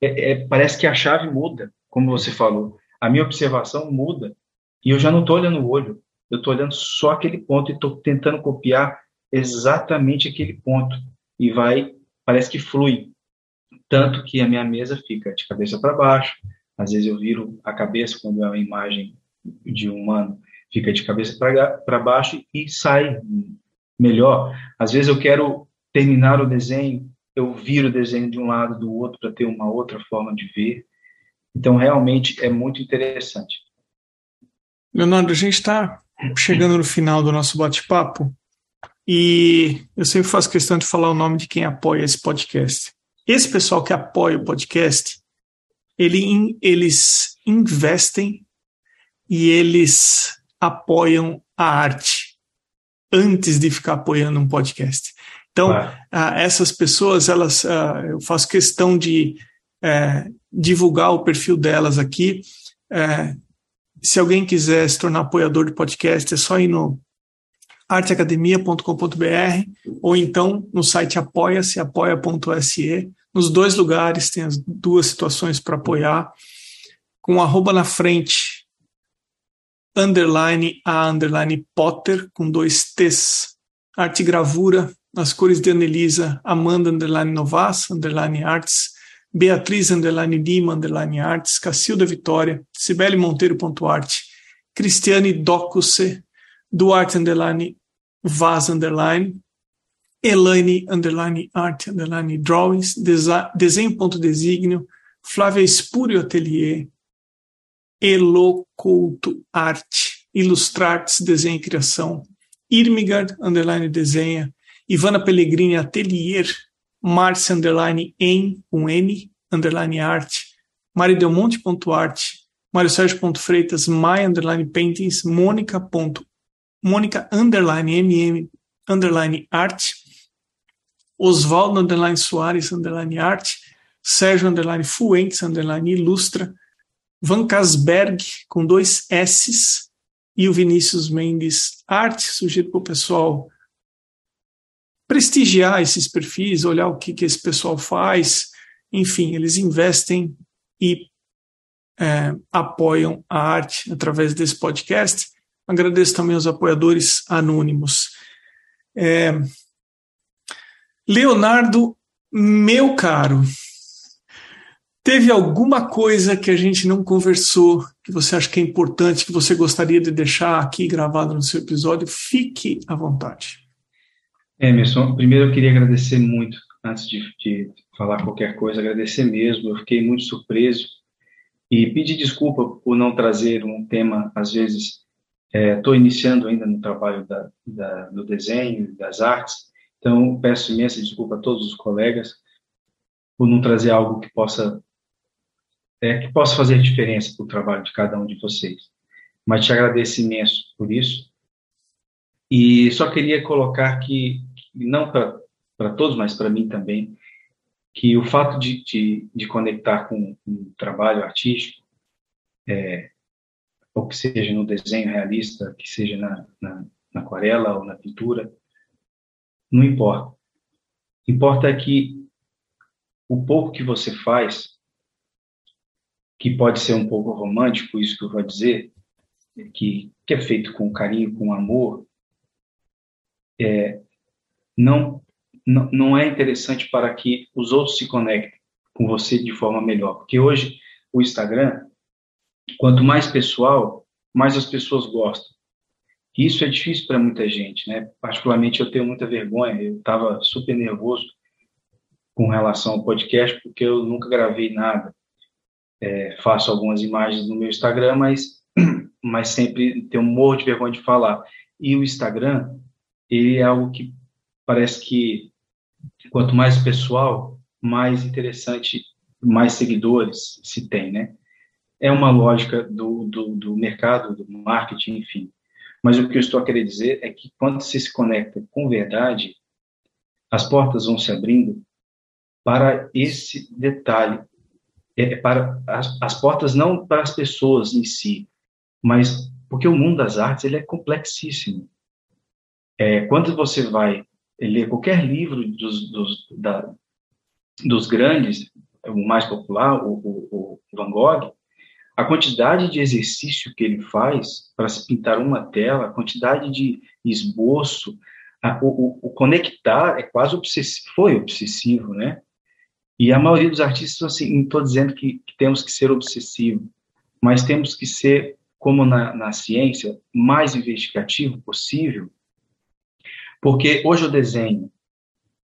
é, é, parece que a chave muda, como você falou. A minha observação muda e eu já não estou olhando o olho, eu estou olhando só aquele ponto e estou tentando copiar exatamente aquele ponto e vai, parece que flui, tanto que a minha mesa fica de cabeça para baixo. Às vezes eu viro a cabeça quando é uma imagem de um humano, fica de cabeça para baixo e sai melhor. Às vezes eu quero terminar o desenho, eu viro o desenho de um lado do outro para ter uma outra forma de ver. Então, realmente é muito interessante. Leonardo, a gente está chegando no final do nosso bate-papo e eu sempre faço questão de falar o nome de quem apoia esse podcast. Esse pessoal que apoia o podcast, ele, eles investem e eles apoiam a arte antes de ficar apoiando um podcast. Então, ah, essas pessoas, elas, ah, eu faço questão de é, divulgar o perfil delas aqui. É, se alguém quiser se tornar apoiador do podcast, é só ir no arteacademia.com.br ou então no site apoia-se, apoia.se. Nos dois lugares tem as duas situações para apoiar. Com arroba na frente, underline a underline Potter, com dois T's. Arte gravura, nas cores de Anelisa, Amanda underline Novas, underline Arts, Beatriz underline Lima, underline Arts, Cacilda Vitória, Cibele Monteiro.arte, Cristiane Docuse, Duarte underline Vaz underline, Elaine underline art underline drawings, desenho.designio, Flávia Espúrio Atelier, Elocouto Arte, Ilustrartes Desenho e Criação, Irmigard underline Desenha, Ivana Pellegrini Atelier, Márcia underline em, um N, underline arte, maridelmonte.arte, Mário Sérgio.freitas, Maia underline paintings, Mônica. Mônica underline mm underline arte, Oswaldo underline Soares underline arte, Sérgio underline Fuentes underline ilustra, Van Casberg com dois S's e o Vinícius Mendes arte. Sugiro para o pessoal prestigiar esses perfis, olhar o que, que esse pessoal faz. Enfim, eles investem e é, apoiam a arte através desse podcast. Agradeço também aos apoiadores anônimos. É, Leonardo, meu caro, teve alguma coisa que a gente não conversou, que você acha que é importante, que você gostaria de deixar aqui gravado no seu episódio? Fique à vontade. Emerson, primeiro eu queria agradecer muito, antes de, de falar qualquer coisa, agradecer mesmo. Eu fiquei muito surpreso e pedir desculpa por não trazer um tema, às vezes, estou é, iniciando ainda no trabalho da, da, do desenho, das artes, então peço imensa desculpa a todos os colegas por não trazer algo que possa é, que possa fazer diferença para o trabalho de cada um de vocês. Mas te agradeço imenso por isso e só queria colocar que, não para todos, mas para mim também, que o fato de, de, de conectar com um trabalho artístico, é, ou que seja no desenho realista, que seja na, na, na aquarela ou na pintura, não importa. Importa é que o pouco que você faz, que pode ser um pouco romântico, isso que eu vou dizer, que, que é feito com carinho, com amor, é, não, não, não é interessante para que os outros se conectem. com você de forma melhor. Porque hoje o Instagram, quanto mais pessoal, mais as pessoas gostam. E isso é difícil para muita gente, né? Particularmente eu tenho muita vergonha, eu estava super nervoso com relação ao podcast, porque eu nunca gravei nada. É, faço algumas imagens no meu Instagram, mas, mas sempre tenho um morro de vergonha de falar. E o Instagram, ele é algo que parece que quanto mais pessoal, mais interessante, mais seguidores se tem, né? É uma lógica do, do, do mercado, do marketing, enfim. Mas o que eu estou a querer dizer é que quando você se conecta com verdade, as portas vão se abrindo para esse detalhe, é, para as, as portas não para as pessoas em si, mas porque o mundo das artes ele é complexíssimo. É, quando você vai ler qualquer livro dos, dos, da, dos grandes, o mais popular, o, o, o Van Gogh, a quantidade de exercício que ele faz para se pintar uma tela, a quantidade de esboço, a, o, o, conectar é quase obsessivo, foi obsessivo, né? E a maioria dos artistas, assim, não estou dizendo que, que, temos que ser obsessivo, mas temos que ser, como na, na ciência, mais investigativo possível, porque hoje eu desenho,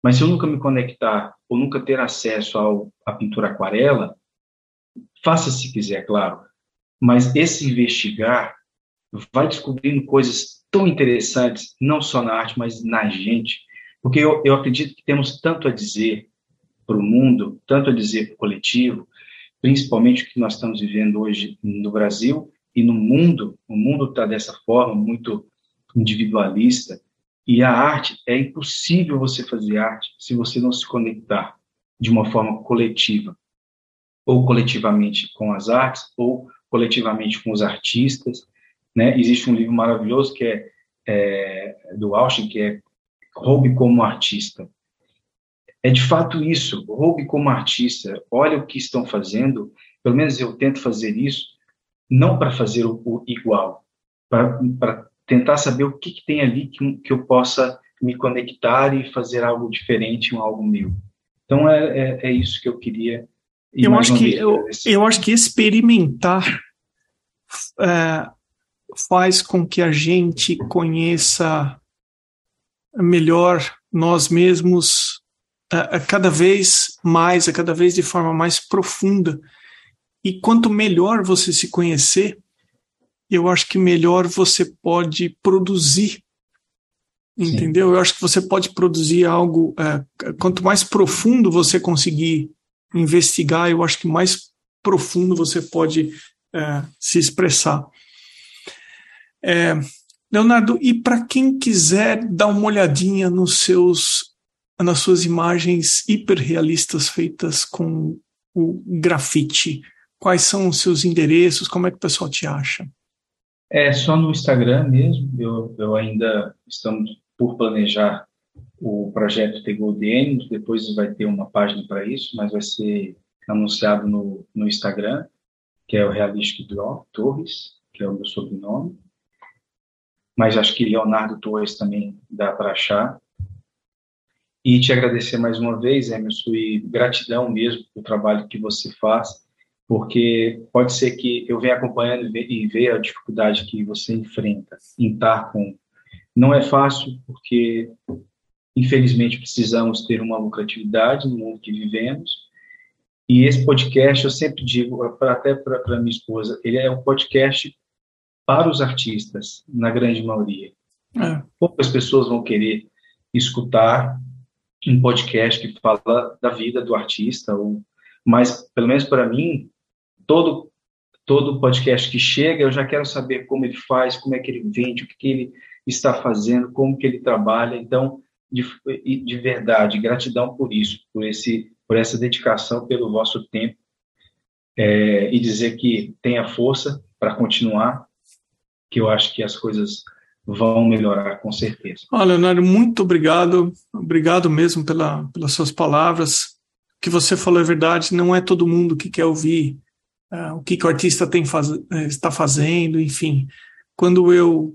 mas se eu nunca me conectar ou nunca ter acesso ao, à pintura aquarela, Faça se quiser, claro. Mas esse investigar vai descobrindo coisas tão interessantes, não só na arte, mas na gente. Porque eu, eu acredito que temos tanto a dizer para o mundo, tanto a dizer para o coletivo, principalmente o que nós estamos vivendo hoje no Brasil e no mundo. O mundo está dessa forma, muito individualista. E a arte, é impossível você fazer arte se você não se conectar de uma forma coletiva ou coletivamente com as artes, ou coletivamente com os artistas. Né? Existe um livro maravilhoso que é, é do Austin, que é Roube como Artista. É de fato isso, roube como artista, olha o que estão fazendo, pelo menos eu tento fazer isso, não para fazer o, o igual, para tentar saber o que, que tem ali que, que eu possa me conectar e fazer algo diferente, um algo meu. Então é, é, é isso que eu queria eu acho, que, eu, eu acho que experimentar é, faz com que a gente conheça melhor nós mesmos a, a cada vez mais, a cada vez de forma mais profunda. E quanto melhor você se conhecer, eu acho que melhor você pode produzir. Entendeu? Sim. Eu acho que você pode produzir algo. É, quanto mais profundo você conseguir investigar, eu acho que mais profundo você pode é, se expressar. É, Leonardo, e para quem quiser dar uma olhadinha nos seus, nas suas imagens hiperrealistas feitas com o grafite, quais são os seus endereços? Como é que o pessoal te acha? É só no Instagram mesmo. Eu, eu ainda estamos por planejar o projeto Gold depois vai ter uma página para isso, mas vai ser anunciado no, no Instagram, que é o Realistic Draw Torres, que é o meu sobrenome. Mas acho que Leonardo Torres também dá para achar. E te agradecer mais uma vez, Emerson, e gratidão mesmo pelo trabalho que você faz, porque pode ser que eu venha acompanhando e veja a dificuldade que você enfrenta em estar com. Não é fácil, porque Infelizmente, precisamos ter uma lucratividade no mundo que vivemos. E esse podcast, eu sempre digo, até para minha esposa, ele é um podcast para os artistas, na grande maioria. É. Poucas pessoas vão querer escutar um podcast que fala da vida do artista, ou, mas, pelo menos para mim, todo todo podcast que chega, eu já quero saber como ele faz, como é que ele vende, o que, que ele está fazendo, como que ele trabalha. Então, de, de verdade, gratidão por isso, por, esse, por essa dedicação, pelo vosso tempo, é, e dizer que tenha força para continuar, que eu acho que as coisas vão melhorar com certeza. Olha, Leonardo, muito obrigado, obrigado mesmo pela, pelas suas palavras. O que você falou é verdade, não é todo mundo que quer ouvir uh, o que, que o artista tem faz, eh, está fazendo, enfim. Quando eu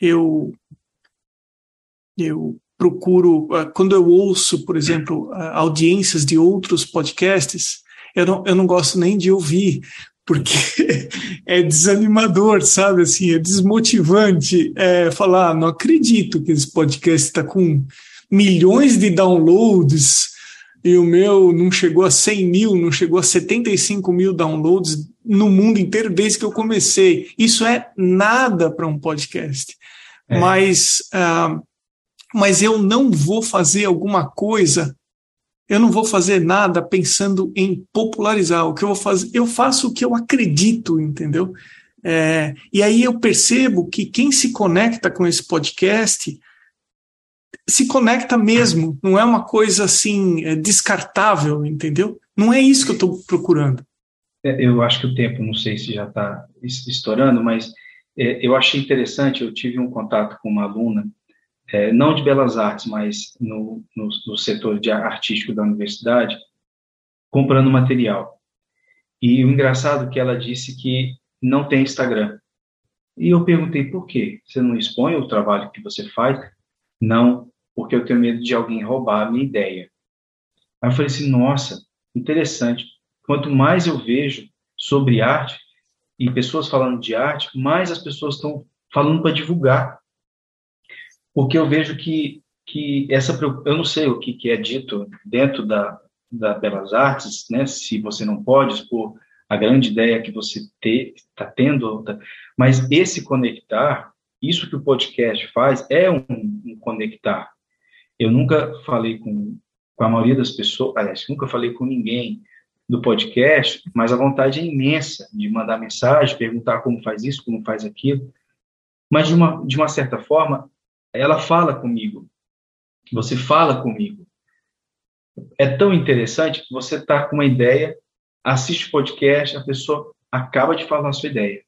eu eu procuro, uh, quando eu ouço, por exemplo, audiências de outros podcasts, eu não, eu não gosto nem de ouvir, porque é desanimador, sabe? Assim, é desmotivante é, falar, ah, não acredito que esse podcast está com milhões de downloads e o meu não chegou a 100 mil, não chegou a 75 mil downloads no mundo inteiro desde que eu comecei. Isso é nada para um podcast. É. Mas, uh, mas eu não vou fazer alguma coisa, eu não vou fazer nada pensando em popularizar. O que eu vou fazer, eu faço o que eu acredito, entendeu? É, e aí eu percebo que quem se conecta com esse podcast se conecta mesmo, não é uma coisa assim é, descartável, entendeu? Não é isso que eu estou procurando. É, eu acho que o tempo, não sei se já está estourando, mas é, eu achei interessante. Eu tive um contato com uma aluna, é, não de belas artes, mas no, no, no setor de artístico da universidade, comprando material. E o engraçado é que ela disse que não tem Instagram. E eu perguntei por quê? Você não expõe o trabalho que você faz? Não, porque eu tenho medo de alguém roubar a minha ideia. Aí eu falei assim, nossa, interessante. Quanto mais eu vejo sobre arte e pessoas falando de arte, mais as pessoas estão falando para divulgar. Porque eu vejo que, que essa eu não sei o que, que é dito dentro da, da Belas Artes, né? Se você não pode expor a grande ideia que você está tendo, mas esse conectar, isso que o podcast faz é um, um conectar. Eu nunca falei com, com a maioria das pessoas, aliás, nunca falei com ninguém do podcast, mas a vontade é imensa de mandar mensagem, perguntar como faz isso, como faz aquilo. Mas, de uma, de uma certa forma, ela fala comigo. Você fala comigo. É tão interessante que você está com uma ideia, assiste o podcast, a pessoa acaba de falar a sua ideia.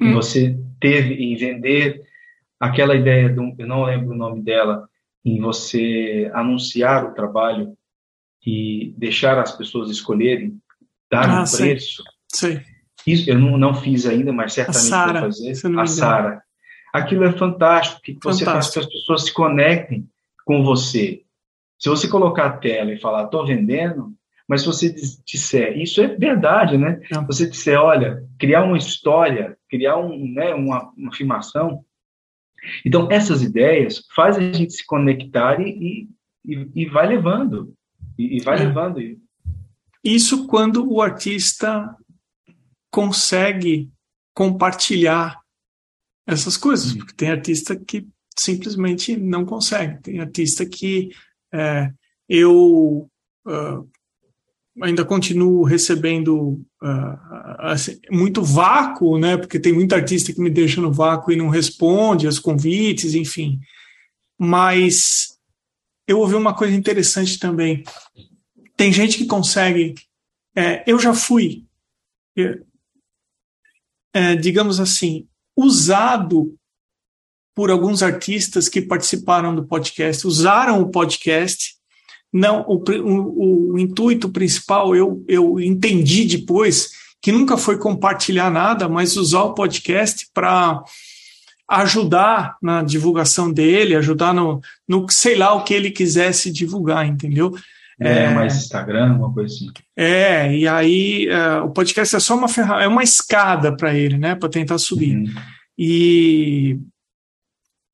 Hum. E você teve em vender aquela ideia, do, eu não lembro o nome dela, em você anunciar o trabalho e deixar as pessoas escolherem, dar ah, um preço. Sim. Isso eu não, não fiz ainda, mas certamente Sarah, vou fazer. A Sara. Aquilo é fantástico, que você faz que as pessoas se conectem com você. Se você colocar a tela e falar, estou vendendo, mas se você disser, isso é verdade, né? Não. Você disser, olha, criar uma história, criar um, né, uma, uma afirmação, então, essas ideias fazem a gente se conectar e, e, e vai levando. E, e vai é. levando. Isso quando o artista consegue compartilhar essas coisas, porque tem artista que simplesmente não consegue. Tem artista que é, eu uh, ainda continuo recebendo uh, assim, muito vácuo, né? Porque tem muito artista que me deixa no vácuo e não responde aos convites, enfim. Mas eu ouvi uma coisa interessante também. Tem gente que consegue. É, eu já fui, é, digamos assim, usado por alguns artistas que participaram do podcast, usaram o podcast não, o, o, o intuito principal eu, eu entendi depois que nunca foi compartilhar nada, mas usar o podcast para ajudar na divulgação dele, ajudar no, no sei lá o que ele quisesse divulgar, entendeu? É, é mais Instagram, uma coisa assim. É, e aí é, o podcast é só uma ferramenta, é uma escada para ele, né, para tentar subir. Uhum. E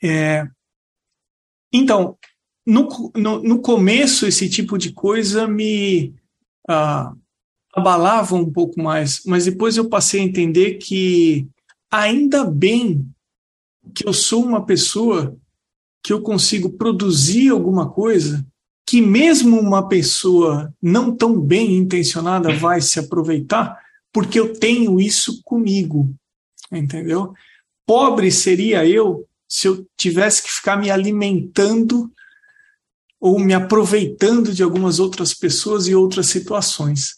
é, então no, no, no, começo, esse tipo de coisa me ah, abalava um pouco mais, mas depois eu passei a entender que ainda bem que eu sou uma pessoa que eu consigo produzir alguma coisa que mesmo uma pessoa não tão bem intencionada vai se aproveitar, porque eu tenho isso comigo, entendeu? Pobre seria eu se eu tivesse que ficar me alimentando ou me aproveitando de algumas outras pessoas e outras situações.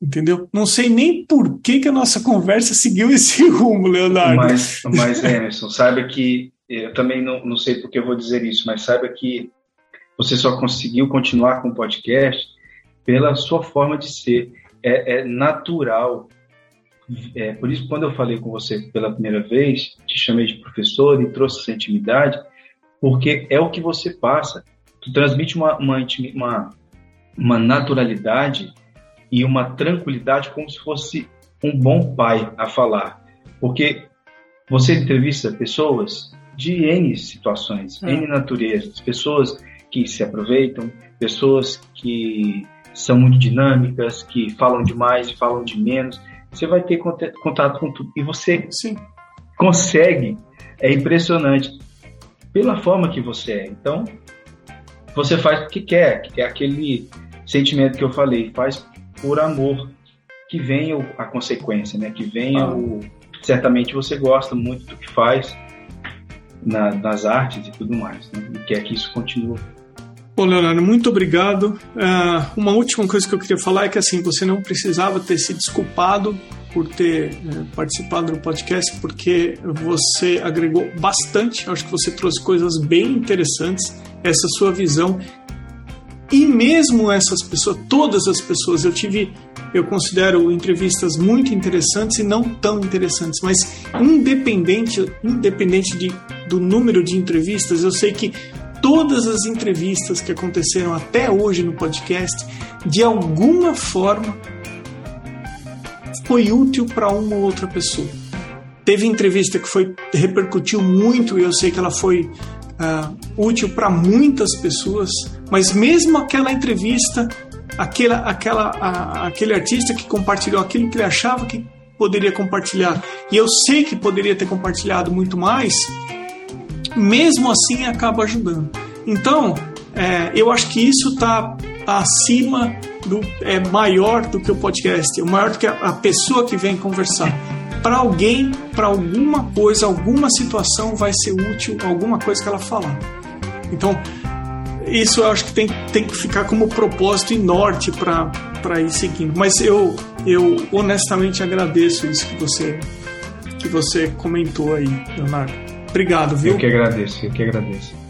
Entendeu? Não sei nem por que, que a nossa conversa seguiu esse rumo, Leonardo. Mas, mas Emerson, saiba que eu também não, não sei porque eu vou dizer isso, mas saiba que você só conseguiu continuar com o podcast pela sua forma de ser. É, é natural. É, por isso, quando eu falei com você pela primeira vez, te chamei de professor e trouxe essa intimidade, porque é o que você passa tu transmite uma, uma, uma, uma naturalidade e uma tranquilidade como se fosse um bom pai a falar. Porque você entrevista pessoas de N situações, é. N naturezas, pessoas que se aproveitam, pessoas que são muito dinâmicas, que falam demais e falam de menos. Você vai ter contato com tudo. E você Sim. consegue. É impressionante. Pela forma que você é. Então, você faz o que quer, que é aquele sentimento que eu falei, faz por amor, que venha a consequência, né? Que venha ah. o. Certamente você gosta muito do que faz na, nas artes e tudo mais, né? E quer que isso continue. Bom, Leonardo, muito obrigado. Uh, uma última coisa que eu queria falar é que assim você não precisava ter se desculpado por ter uh, participado do podcast, porque você agregou bastante. Acho que você trouxe coisas bem interessantes. Essa sua visão e mesmo essas pessoas, todas as pessoas, eu tive, eu considero entrevistas muito interessantes e não tão interessantes, mas independente, independente de, do número de entrevistas, eu sei que todas as entrevistas que aconteceram até hoje no podcast, de alguma forma, foi útil para uma ou outra pessoa. Teve entrevista que foi repercutiu muito e eu sei que ela foi uh, útil para muitas pessoas, mas mesmo aquela entrevista, aquela, aquela, aquele artista que compartilhou aquilo que ele achava que poderia compartilhar, e eu sei que poderia ter compartilhado muito mais, mesmo assim acaba ajudando. Então, é, eu acho que isso está acima do é maior do que o podcast, é maior do que a, a pessoa que vem conversar. Para alguém, para alguma coisa, alguma situação vai ser útil, alguma coisa que ela falar. Então, isso eu acho que tem, tem que ficar como propósito e norte para ir seguindo. Mas eu, eu honestamente agradeço isso que você, que você comentou aí, Leonardo. Obrigado, viu? Eu que agradeço, eu que agradeço.